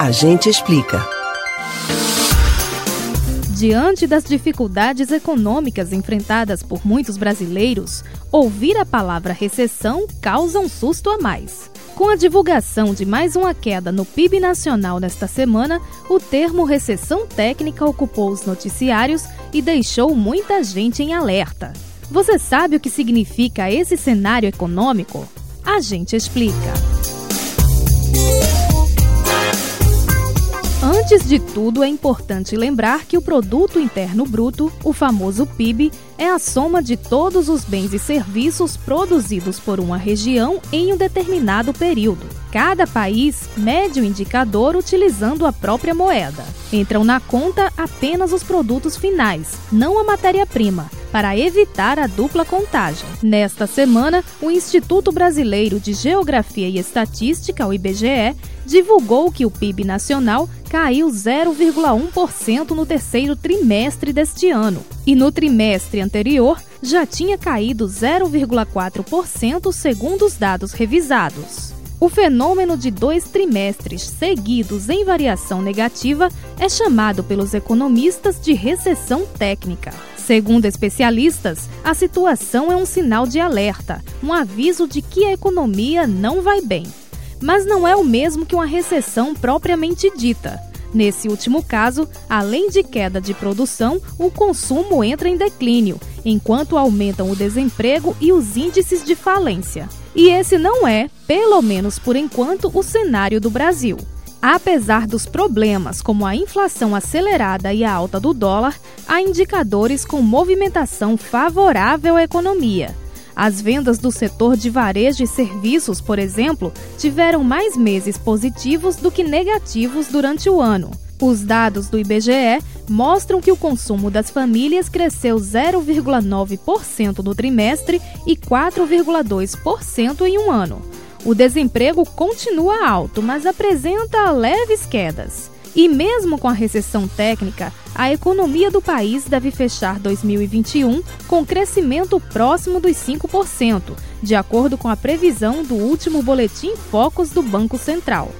A gente explica. Diante das dificuldades econômicas enfrentadas por muitos brasileiros, ouvir a palavra recessão causa um susto a mais. Com a divulgação de mais uma queda no PIB nacional nesta semana, o termo recessão técnica ocupou os noticiários e deixou muita gente em alerta. Você sabe o que significa esse cenário econômico? A gente explica. Antes de tudo, é importante lembrar que o Produto Interno Bruto, o famoso PIB, é a soma de todos os bens e serviços produzidos por uma região em um determinado período. Cada país mede o indicador utilizando a própria moeda. Entram na conta apenas os produtos finais, não a matéria-prima, para evitar a dupla contagem. Nesta semana, o Instituto Brasileiro de Geografia e Estatística, o IBGE, divulgou que o PIB nacional caiu 0,1% no terceiro trimestre deste ano. E no trimestre anterior, já tinha caído 0,4% segundo os dados revisados. O fenômeno de dois trimestres seguidos em variação negativa é chamado pelos economistas de recessão técnica. Segundo especialistas, a situação é um sinal de alerta, um aviso de que a economia não vai bem. Mas não é o mesmo que uma recessão propriamente dita. Nesse último caso, além de queda de produção, o consumo entra em declínio, enquanto aumentam o desemprego e os índices de falência. E esse não é, pelo menos por enquanto, o cenário do Brasil. Apesar dos problemas como a inflação acelerada e a alta do dólar, há indicadores com movimentação favorável à economia. As vendas do setor de varejo e serviços, por exemplo, tiveram mais meses positivos do que negativos durante o ano. Os dados do IBGE mostram que o consumo das famílias cresceu 0,9% no trimestre e 4,2% em um ano. O desemprego continua alto, mas apresenta leves quedas. E mesmo com a recessão técnica, a economia do país deve fechar 2021 com crescimento próximo dos 5%, de acordo com a previsão do último boletim Focus do Banco Central.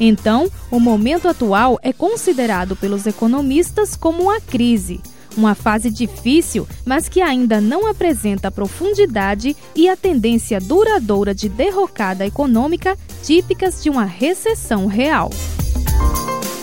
Então, o momento atual é considerado pelos economistas como uma crise, uma fase difícil, mas que ainda não apresenta profundidade e a tendência duradoura de derrocada econômica típicas de uma recessão real.